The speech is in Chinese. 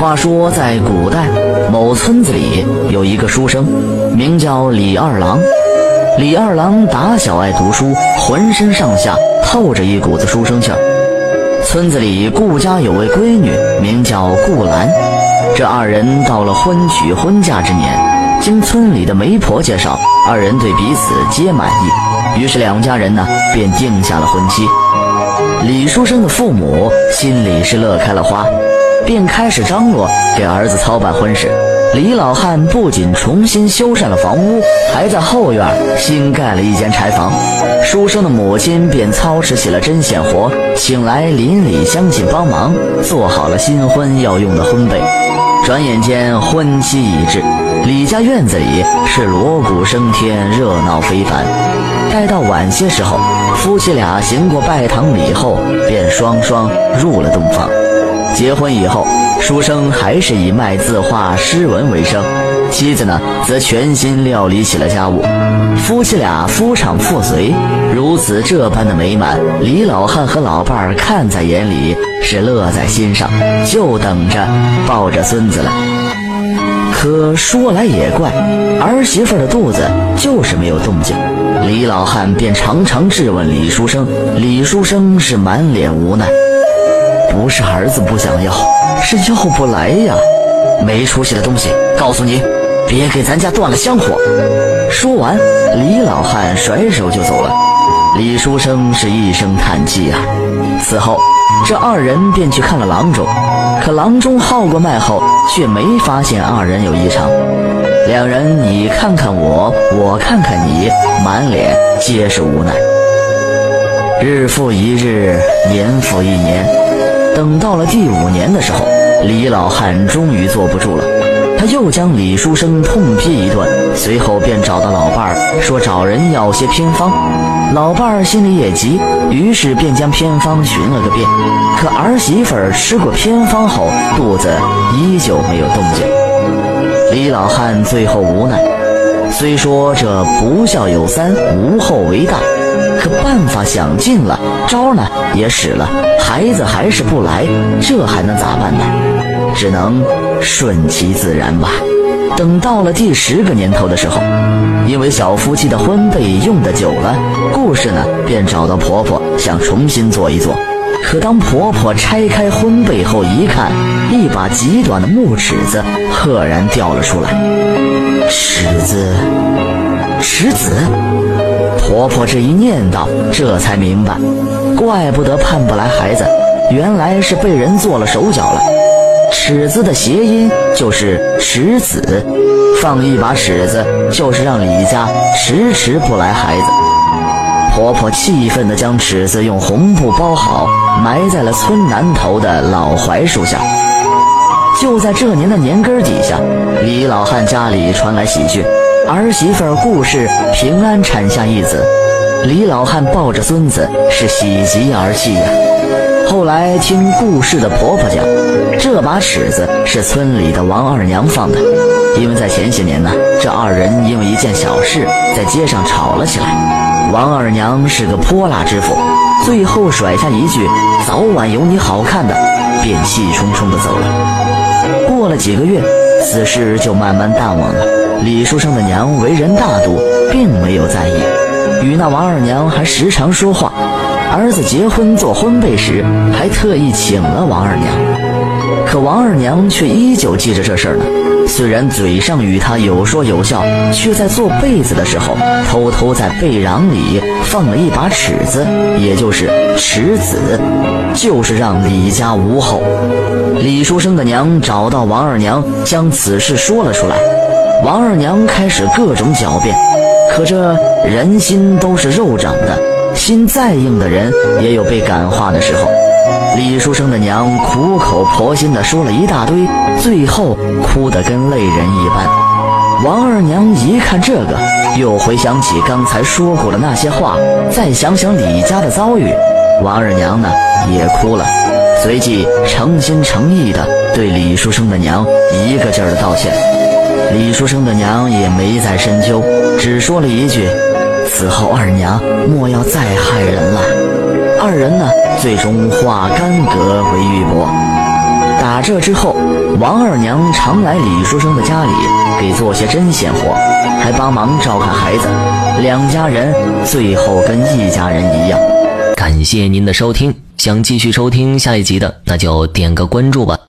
话说，在古代某村子里有一个书生，名叫李二郎。李二郎打小爱读书，浑身上下透着一股子书生气儿。村子里顾家有位闺女，名叫顾兰。这二人到了婚娶婚嫁之年，经村里的媒婆介绍，二人对彼此皆满意，于是两家人呢便定下了婚期。李书生的父母心里是乐开了花，便开始张罗给儿子操办婚事。李老汉不仅重新修缮了房屋，还在后院新盖了一间柴房。书生的母亲便操持起了针线活，请来邻里乡亲帮忙，做好了新婚要用的婚被。转眼间婚期已至，李家院子里是锣鼓升天，热闹非凡。待到晚些时候，夫妻俩行过拜堂礼后，便双双入了洞房。结婚以后，书生还是以卖字画、诗文为生，妻子呢则全心料理起了家务，夫妻俩夫唱妇随，如此这般的美满，李老汉和老伴儿看在眼里，是乐在心上，就等着抱着孙子了。可说来也怪，儿媳妇的肚子就是没有动静，李老汉便常常质问李书生，李书生是满脸无奈。不是儿子不想要，是要不来呀！没出息的东西，告诉你，别给咱家断了香火。说完，李老汉甩手就走了。李书生是一声叹气呀。此后，这二人便去看了郎中，可郎中号过脉后，却没发现二人有异常。两人你看看我，我看看你，满脸皆是无奈。日复一日，年复一年。等到了第五年的时候，李老汉终于坐不住了，他又将李书生痛批一顿，随后便找到老伴儿，说找人要些偏方。老伴儿心里也急，于是便将偏方寻了个遍。可儿媳妇儿吃过偏方后，肚子依旧没有动静。李老汉最后无奈，虽说这不孝有三，无后为大。可办法想尽了，招呢也使了，孩子还是不来，这还能咋办呢？只能顺其自然吧。等到了第十个年头的时候，因为小夫妻的婚被用的久了，故事呢便找到婆婆，想重新做一做。可当婆婆拆开婚被后一看，一把极短的木尺子赫然掉了出来。尺子，尺子。婆婆这一念叨，这才明白，怪不得盼不来孩子，原来是被人做了手脚了。尺子的谐音就是迟子，放一把尺子就是让李家迟迟不来孩子。婆婆气愤地将尺子用红布包好，埋在了村南头的老槐树下。就在这年的年根底下，李老汉家里传来喜讯。儿媳妇顾氏平安产下一子，李老汉抱着孙子是喜极而泣呀。后来听顾氏的婆婆讲，这把尺子是村里的王二娘放的，因为在前些年呢，这二人因为一件小事在街上吵了起来。王二娘是个泼辣之妇，最后甩下一句“早晚有你好看的”，便气冲冲地走了。过了几个月，此事就慢慢淡忘了。李书生的娘为人大度，并没有在意，与那王二娘还时常说话。儿子结婚做婚被时，还特意请了王二娘。可王二娘却依旧记着这事儿呢。虽然嘴上与他有说有笑，却在做被子的时候，偷偷在被瓤里放了一把尺子，也就是尺子，就是让李家无后。李书生的娘找到王二娘，将此事说了出来。王二娘开始各种狡辩，可这人心都是肉长的，心再硬的人也有被感化的时候。李书生的娘苦口婆心地说了一大堆，最后哭得跟泪人一般。王二娘一看这个，又回想起刚才说过的那些话，再想想李家的遭遇，王二娘呢也哭了，随即诚心诚意地对李书生的娘一个劲儿地道歉。李书生的娘也没再深究，只说了一句：“此后二娘莫要再害人了。”二人呢，最终化干戈为玉帛。打这。之后，王二娘常来李书生的家里给做些针线活，还帮忙照看孩子。两家人最后跟一家人一样。感谢您的收听，想继续收听下一集的，那就点个关注吧。